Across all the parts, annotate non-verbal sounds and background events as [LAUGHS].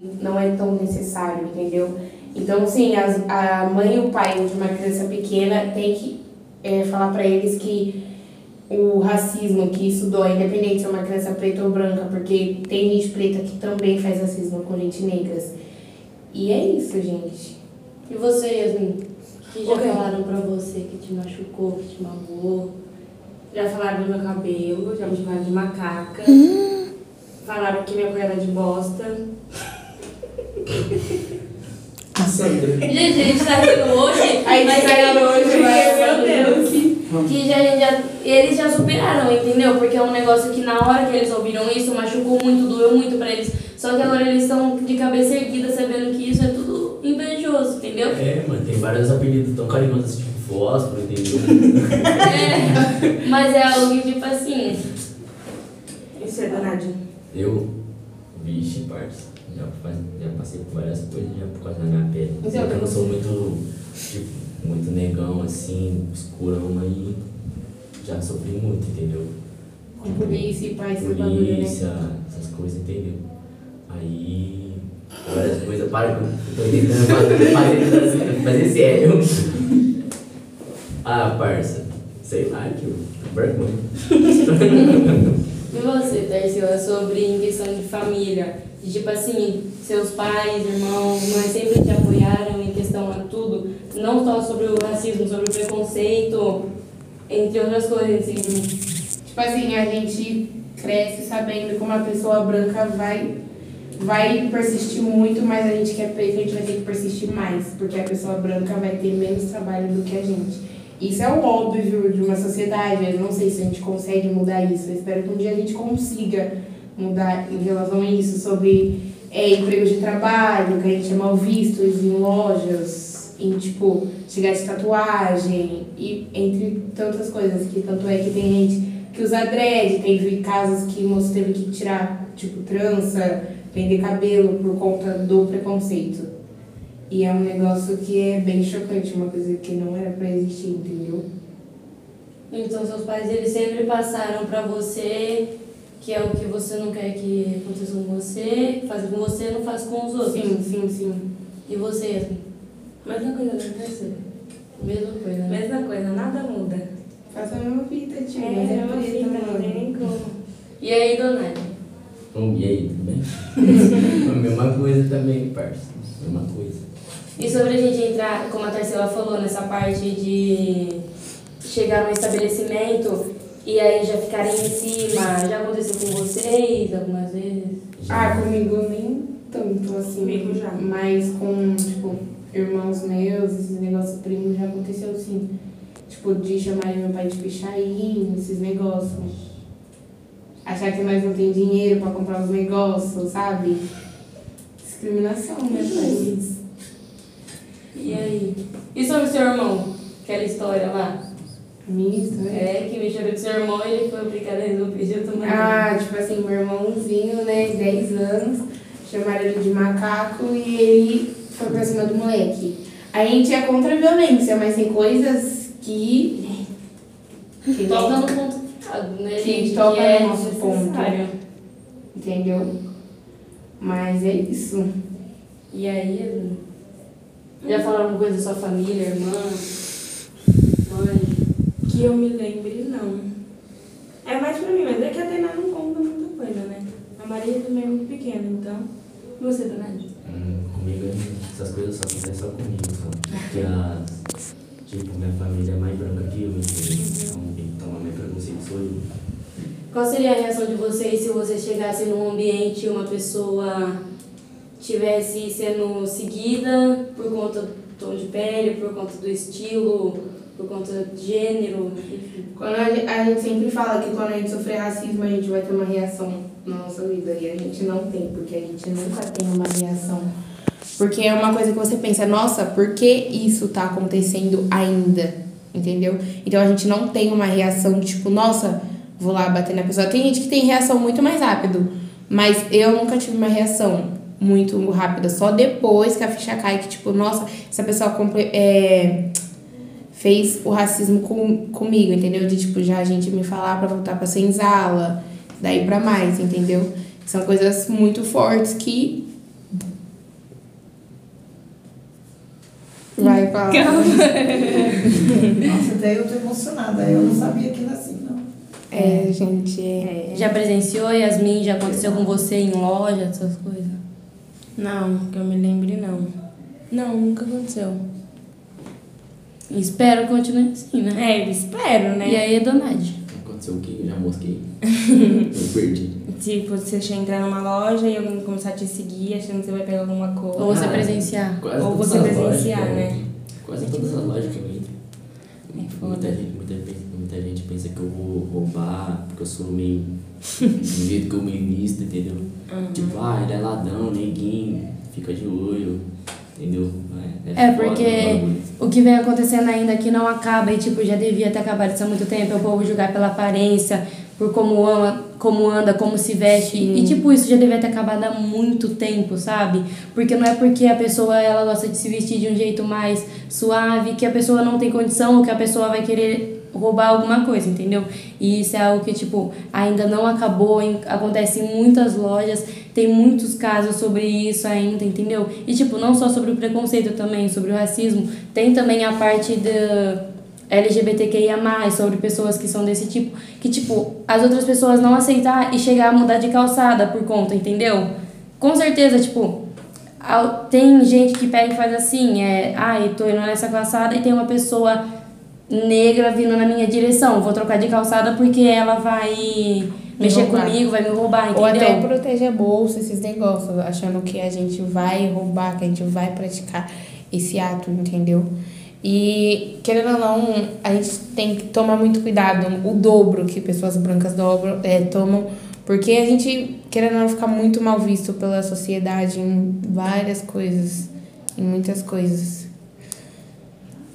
não é tão necessário, entendeu? Então, sim, as, a mãe e o pai de uma criança pequena tem que é, falar para eles que o racismo, que isso dói, independente se é uma criança preta ou branca, porque tem gente preta que também faz racismo com gente negras. E é isso, gente. E você, Yasmin? que já okay. falaram pra você que te machucou, que te magoou? Já falaram do meu cabelo, já me chamaram de macaca. Hum. Falaram que minha cor era de bosta. Sandra. Gente, a gente tá rindo hoje. A gente tá rindo hoje, mas, meu Deus. Que já, já, eles já superaram, entendeu? Porque é um negócio que na hora que eles ouviram isso machucou muito, doeu muito pra eles. Só que agora eles estão de cabeça erguida sabendo que isso é tudo invejoso, entendeu? É, mano, tem vários apelidos tão carinhosos, tipo fósforo, entendeu? é, mas é algo que, tipo assim. Isso é danado. Eu, vixe, parça. Já, já passei por várias coisas já por causa da minha pele. Mas eu não sou muito, tipo, muito negão assim, escurão, mas já sofri muito, entendeu? Com polícia e pai, né? Polícia, essas coisas, entendeu? Aí. Várias coisas, para que eu tô tentando fazer, fazer, fazer sério. Ah, parça, sei lá, que vergonha. [LAUGHS] Tarsila, sobre em questão de família? tipo assim, seus pais, irmãos, mães sempre te apoiaram em questão a tudo, não só sobre o racismo, sobre o preconceito, entre outras coisas, assim. Tipo assim, a gente cresce sabendo como a pessoa branca vai vai persistir muito, mas a gente que é preto, a gente vai ter que persistir mais, porque a pessoa branca vai ter menos trabalho do que a gente. Isso é o óbvio de uma sociedade, eu não sei se a gente consegue mudar isso, eu espero que um dia a gente consiga mudar em relação a isso, sobre é, empregos de trabalho, que a gente é mal visto em lojas, em tipo, chegar de tatuagem, e entre tantas coisas, que tanto é que tem gente que usa dread, teve casos que o moço teve que tirar, tipo, trança, prender cabelo por conta do preconceito. E é um negócio que é bem chocante, uma coisa que não era pra existir, entendeu? Então seus pais eles sempre passaram para você que é o que você não quer que aconteça com você, faz com você, não faz com os outros. Sim, sim, sim. E você, Mesma coisa, né? Mesma coisa, né? Mesma coisa, nada muda. Faça a mesma fita, tio. É, é a mesma fita, não tem nem como. E aí, Donati? Bom, e aí, bem? [LAUGHS] a mesma coisa também, parça. Mesma coisa. E sobre a gente entrar, como a Tarsila falou, nessa parte de chegar no estabelecimento e aí já ficarem em cima. Já aconteceu com vocês algumas vezes? Ah, comigo nem tanto assim. Comigo já. Mas com, tipo, irmãos meus, esses negócios primos já aconteceu sim. Tipo, de chamarem meu pai de pichain, esses negócios. Achar que nós não tem dinheiro pra comprar os negócios, sabe? Discriminação, né, país. E aí? E sobre o seu irmão? Aquela história lá? Misto, né? É, que me chamou com seu irmão e ele foi obrigado a resolver de outra maneira. Ah, tipo assim, meu irmãozinho, né, 10 anos, chamaram ele de macaco e ele foi pra cima do moleque. A gente é contra a violência, mas tem coisas que. que toca no ponto né, que toca que no é nosso ponto. Entendeu? Mas é isso. E aí, já falaram alguma coisa da sua família, irmã, mãe? Que eu me lembre, não. É mais pra mim, mas é que a Tainá não conta muita coisa, né? A Maria também é muito pequena, então. E você, Dona hum, Comigo, essas coisas só acontecem só comigo, só. Porque as. Tipo, minha família é mais branca que eu, então preconceito sou eu. Qual seria a reação de vocês se você chegasse num ambiente e uma pessoa tivesse sendo seguida por conta do tom de pele, por conta do estilo, por conta de gênero, enfim. Quando a gente, a gente sempre fala que quando a gente sofrer racismo, a gente vai ter uma reação na nossa vida. E a gente não tem, porque a gente nunca tem uma reação. Porque é uma coisa que você pensa, nossa, por que isso tá acontecendo ainda? Entendeu? Então a gente não tem uma reação tipo, nossa, vou lá bater na pessoa. Tem gente que tem reação muito mais rápido. Mas eu nunca tive uma reação muito rápida. Só depois que a ficha cai, que tipo, nossa, essa pessoa é, fez o racismo com, comigo, entendeu? De tipo, já a gente me falar para voltar pra senzala, daí para mais, entendeu? São coisas muito fortes que Vai falar. Nossa, até eu tô emocionada. Eu não sabia que era assim, não. É, gente, é. Já presenciou, Yasmin? Já aconteceu com você em loja, essas coisas? Não, que eu me lembre, não. Não, nunca aconteceu. Espero que continue assim, né? É, espero, né? E aí, Donade? Aconteceu o quê? Eu já mosquei. [LAUGHS] eu perdi. Tipo, você entrar numa loja e alguém começar a te seguir achando que você vai pegar alguma coisa. Ou você presenciar? Quase Ou você presenciar, lojas eu né? Quase todas as lojas que eu entro. É foda. Muita gente, muita, muita gente pensa que eu vou roubar, porque eu sou meio. do jeito que eu me visto, entendeu? Uhum. Tipo, ah, ele é ladrão, neguinho, fica de olho, entendeu? É, foda porque o que vem acontecendo ainda que não acaba e, tipo, já devia ter acabado isso há muito tempo. É o povo julgar pela aparência, por como ama, como anda, como se veste. E, tipo, isso já devia ter acabado há muito tempo, sabe? Porque não é porque a pessoa, ela gosta de se vestir de um jeito mais suave que a pessoa não tem condição ou que a pessoa vai querer roubar alguma coisa, entendeu? E isso é algo que, tipo, ainda não acabou, acontece em muitas lojas, tem muitos casos sobre isso ainda, entendeu? E, tipo, não só sobre o preconceito também, sobre o racismo, tem também a parte da LGBTQIA+, sobre pessoas que são desse tipo, que, tipo, as outras pessoas não aceitar e chegar a mudar de calçada por conta, entendeu? Com certeza, tipo, tem gente que pega e faz assim, é, ai, tô indo nessa calçada e tem uma pessoa negra vindo na minha direção, vou trocar de calçada porque ela vai mexer roubar. comigo, vai me roubar, entendeu? Ou até proteger a bolsa, esses negócios, achando que a gente vai roubar, que a gente vai praticar esse ato, entendeu? E, querendo ou não, a gente tem que tomar muito cuidado, o dobro que pessoas brancas dobram, é, tomam, porque a gente, querendo ou não, fica muito mal visto pela sociedade em várias coisas, em muitas coisas.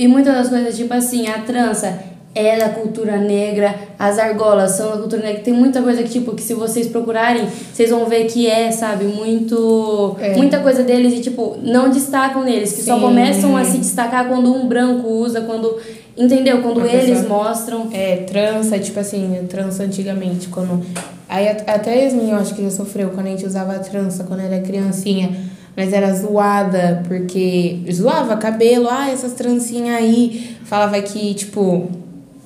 E muitas das coisas, tipo assim, a trança é da cultura negra, as argolas são da cultura negra. Tem muita coisa que, tipo, que se vocês procurarem, vocês vão ver que é, sabe, muito. É. Muita coisa deles e, tipo, não destacam neles, que só Sim. começam a se destacar quando um branco usa, quando. Entendeu? Quando Uma eles pessoa- mostram. É, trança, tipo assim, trança antigamente, quando... Aí at- até a Yasmin, eu acho que já sofreu quando a gente usava trança, quando era criancinha. Mas era zoada, porque zoava cabelo, ah, essas trancinhas aí. Falava que, tipo,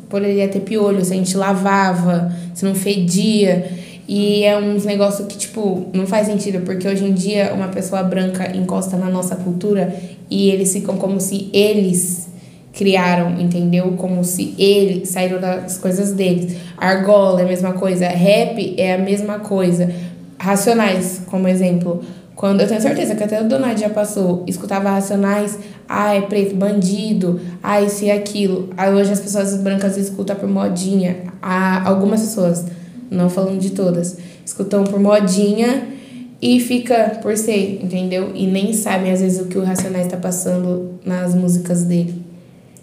poderia ter piolho se a gente lavava, se não fedia. E é uns negócios que, tipo, não faz sentido, porque hoje em dia uma pessoa branca encosta na nossa cultura e eles ficam como se eles criaram, entendeu? Como se eles saíram das coisas deles. Argola é a mesma coisa, rap é a mesma coisa. Racionais, como exemplo. Quando eu tenho certeza que até o Donald já passou, escutava Racionais, ai, preto, bandido, ai, isso e aquilo. Aí hoje as pessoas brancas escutam por modinha. Há algumas pessoas, não falando de todas, escutam por modinha e fica por ser, entendeu? E nem sabem às vezes o que o Racionais tá passando nas músicas dele.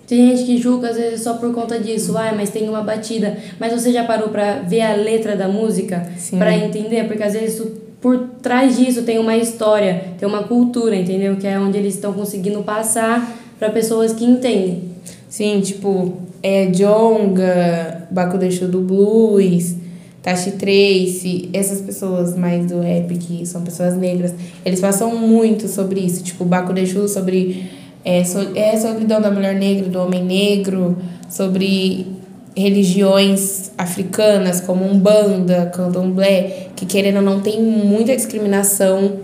Tem gente que julga às vezes só por conta disso, ai, mas tem uma batida. Mas você já parou pra ver a letra da música? Pra entender? Porque às vezes isso- por trás disso tem uma história, tem uma cultura, entendeu? Que é onde eles estão conseguindo passar pra pessoas que entendem. Sim, tipo, é Jonga, Baco Deixou do Blues, Tashi Trace, essas pessoas mais do rap que são pessoas negras, eles passam muito sobre isso, tipo, Baco Deixou sobre é, so, é solidão da mulher negra, do homem negro, sobre religiões africanas como Umbanda, Candomblé, que querendo ou não tem muita discriminação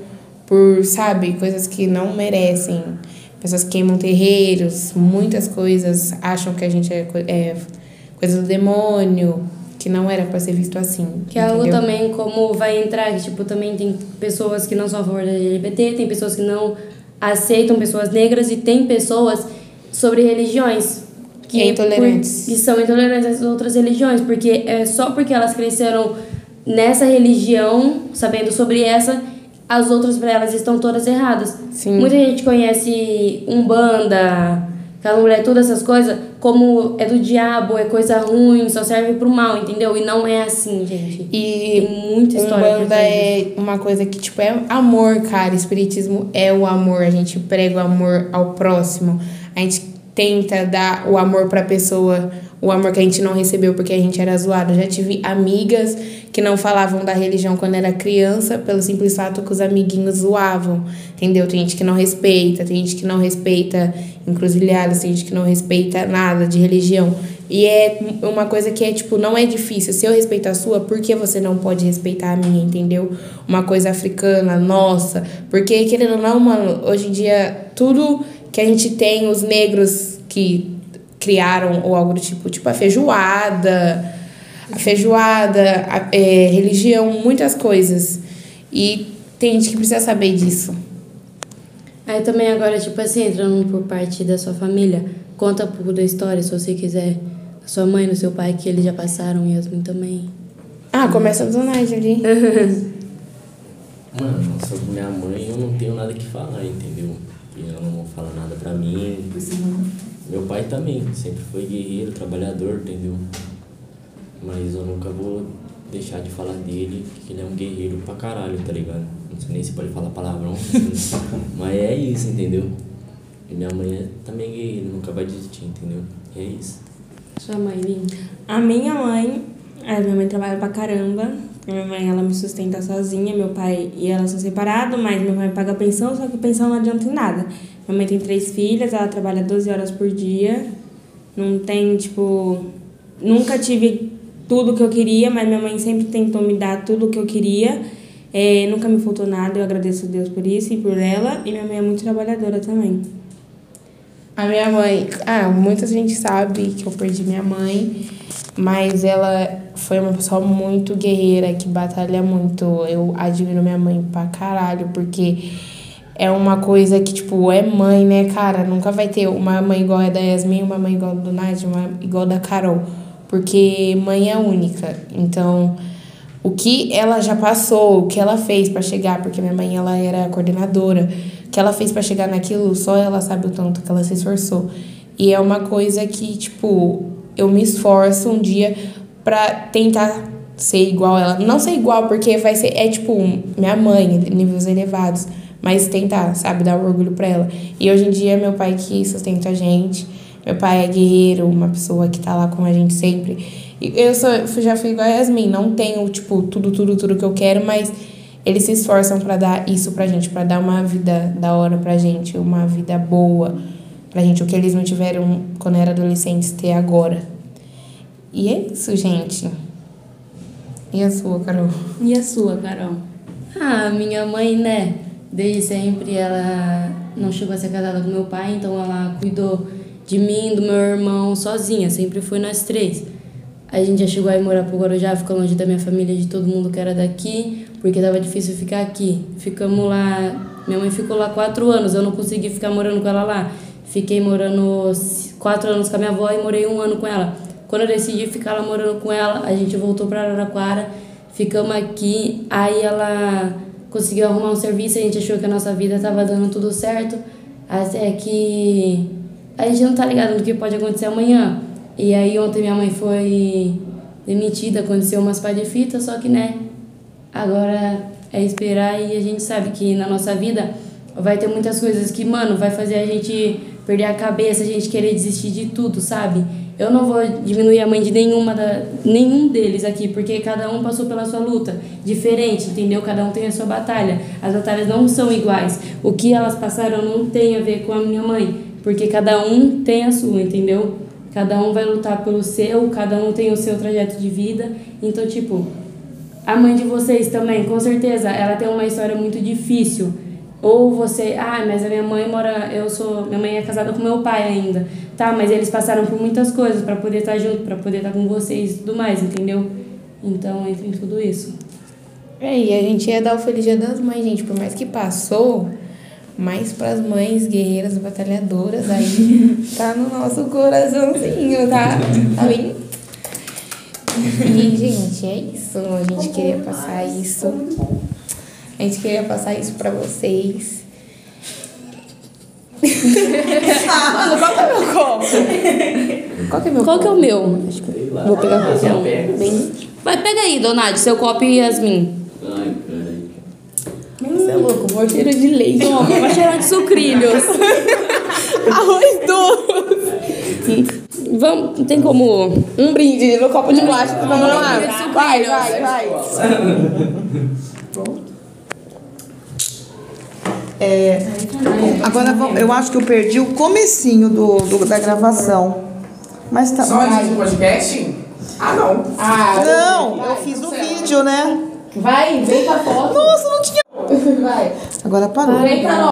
por, sabe, coisas que não merecem. Pessoas queimam terreiros, muitas coisas acham que a gente é, é coisa do demônio, que não era pra ser visto assim. Que é algo também como vai entrar, que tipo, também tem pessoas que não são a favor da LGBT, tem pessoas que não aceitam pessoas negras e tem pessoas sobre religiões Que é intolerantes. por- que são intolerantes às outras religiões, porque é só porque elas cresceram nessa religião, sabendo sobre essa, as outras para elas estão todas erradas. Sim. Muita gente conhece Umbanda, Candomblé, todas essas coisas, como é do diabo, é coisa ruim, só serve pro mal, entendeu? E não é assim, gente. E Tem muita história Umbanda é uma coisa que, tipo, é amor, cara. Espiritismo é o amor. A gente prega o amor ao próximo. A gente tenta dar o amor pra pessoa o amor que a gente não recebeu porque a gente era zoado. Já tive amigas que não falavam da religião quando era criança, pelo simples fato que os amiguinhos zoavam, entendeu? Tem gente que não respeita, tem gente que não respeita encruzilhadas, tem gente que não respeita nada de religião. E é uma coisa que é, tipo, não é difícil. Se eu respeitar a sua, por que você não pode respeitar a minha, entendeu? Uma coisa africana, nossa. Porque, querendo ou não, mano, hoje em dia, tudo que a gente tem, os negros que criaram ou algo do tipo, tipo a feijoada, a feijoada, a, é, religião, muitas coisas. E tem gente que precisa saber disso. Aí também agora, tipo assim, entrando por parte da sua família, conta um pouco da história, se você quiser. Da sua mãe, do seu pai, que eles já passaram, e Yasmin também. Ah, começa do Nádia ali. Mano, sobre minha mãe eu não tenho nada que falar, entendeu? E ela não fala nada pra mim. Meu pai também, sempre foi guerreiro, trabalhador, entendeu? Mas eu nunca vou deixar de falar dele, que ele é um guerreiro pra caralho, tá ligado? Não sei nem se pode falar palavrão, [LAUGHS] mas é isso, entendeu? E minha mãe é também guerreira, nunca vai desistir, entendeu? E é isso. Sua mãe, Lin? A minha mãe, a minha mãe trabalha pra caramba. Minha mãe, ela me sustenta sozinha. Meu pai e ela são separados, mas meu pai paga pensão, só que pensão não adianta em nada. Minha mãe tem três filhas, ela trabalha 12 horas por dia. Não tem, tipo... Nunca tive tudo que eu queria, mas minha mãe sempre tentou me dar tudo o que eu queria. É, nunca me faltou nada, eu agradeço a Deus por isso e por ela. E minha mãe é muito trabalhadora também. A minha mãe, ah, muita gente sabe que eu perdi minha mãe, mas ela foi uma pessoa muito guerreira, que batalha muito. Eu admiro minha mãe pra caralho, porque é uma coisa que, tipo, é mãe, né, cara? Nunca vai ter uma mãe igual a da Yasmin, uma mãe igual a do Nádia, uma igual a da Carol. Porque mãe é única. Então, o que ela já passou, o que ela fez para chegar, porque minha mãe ela era coordenadora, que ela fez para chegar naquilo, só ela sabe o tanto que ela se esforçou. E é uma coisa que, tipo, eu me esforço um dia para tentar ser igual ela. Não ser igual, porque vai ser, é tipo, minha mãe, níveis elevados, mas tentar, sabe, dar orgulho para ela. E hoje em dia é meu pai que sustenta a gente. Meu pai é guerreiro, uma pessoa que tá lá com a gente sempre. Eu sou, já fui igual a Yasmin, não tenho, tipo, tudo, tudo, tudo que eu quero, mas eles se esforçam para dar isso pra gente, para dar uma vida da hora pra gente, uma vida boa pra gente, o que eles não tiveram quando era adolescentes ter agora. E é isso, gente. E a sua, Carol? E a sua, Carol? Ah, minha mãe, né? Desde sempre ela não chegou a ser casada com meu pai, então ela cuidou de mim, do meu irmão, sozinha. Sempre foi nós três. A gente já chegou a ir morar pro Guarujá, ficou longe da minha família, de todo mundo que era daqui, porque tava difícil ficar aqui. Ficamos lá, minha mãe ficou lá quatro anos, eu não consegui ficar morando com ela lá. Fiquei morando quatro anos com a minha avó e morei um ano com ela. Quando eu decidi ficar lá morando com ela, a gente voltou para Araraquara, ficamos aqui, aí ela conseguiu arrumar um serviço, a gente achou que a nossa vida tava dando tudo certo, até que a gente não tá ligado no que pode acontecer amanhã. E aí ontem minha mãe foi demitida, aconteceu umas pá de fita, só que né, agora é esperar e a gente sabe que na nossa vida vai ter muitas coisas que, mano, vai fazer a gente perder a cabeça, a gente querer desistir de tudo, sabe? Eu não vou diminuir a mãe de nenhuma da, nenhum deles aqui, porque cada um passou pela sua luta, diferente, entendeu? Cada um tem a sua batalha. As batalhas não são iguais. O que elas passaram não tem a ver com a minha mãe, porque cada um tem a sua, entendeu? Cada um vai lutar pelo seu, cada um tem o seu trajeto de vida. Então, tipo, a mãe de vocês também, com certeza, ela tem uma história muito difícil. Ou você, ah, mas a minha mãe mora, eu sou, minha mãe é casada com meu pai ainda. Tá, mas eles passaram por muitas coisas para poder estar junto, para poder estar com vocês e tudo mais, entendeu? Então, em tudo isso. É, e a gente ia dar o Feliz Dia das Mães, gente, por mais que passou, mais pras mães guerreiras, batalhadoras, aí [LAUGHS] tá no nosso coraçãozinho, tá? Tá bem? E, gente, é isso. A gente queria passar isso. A gente queria passar isso pra vocês. Mano, qual que é o meu copo? Qual que é o meu Qual que é o meu? Vou pegar Ah, um. pega. Bem... Vai, pega aí, Donade, seu copo e Yasmin. Você é louco, vou cheiro de leite. Toma, vai cheirar de sucrilhos. [LAUGHS] Arroz doce. Vamos, tem como um brinde no copo de plástico, vamos lá. Vai, vai, vai. É, agora eu acho que eu perdi o comecinho do, do- da gravação. Mas tá. Só de podcast? Ah, não. Ah, Não, eu fiz o vídeo, né? vai, vem com a foto. Nossa, não tinha. Vai. Agora parou. Vem, Carol.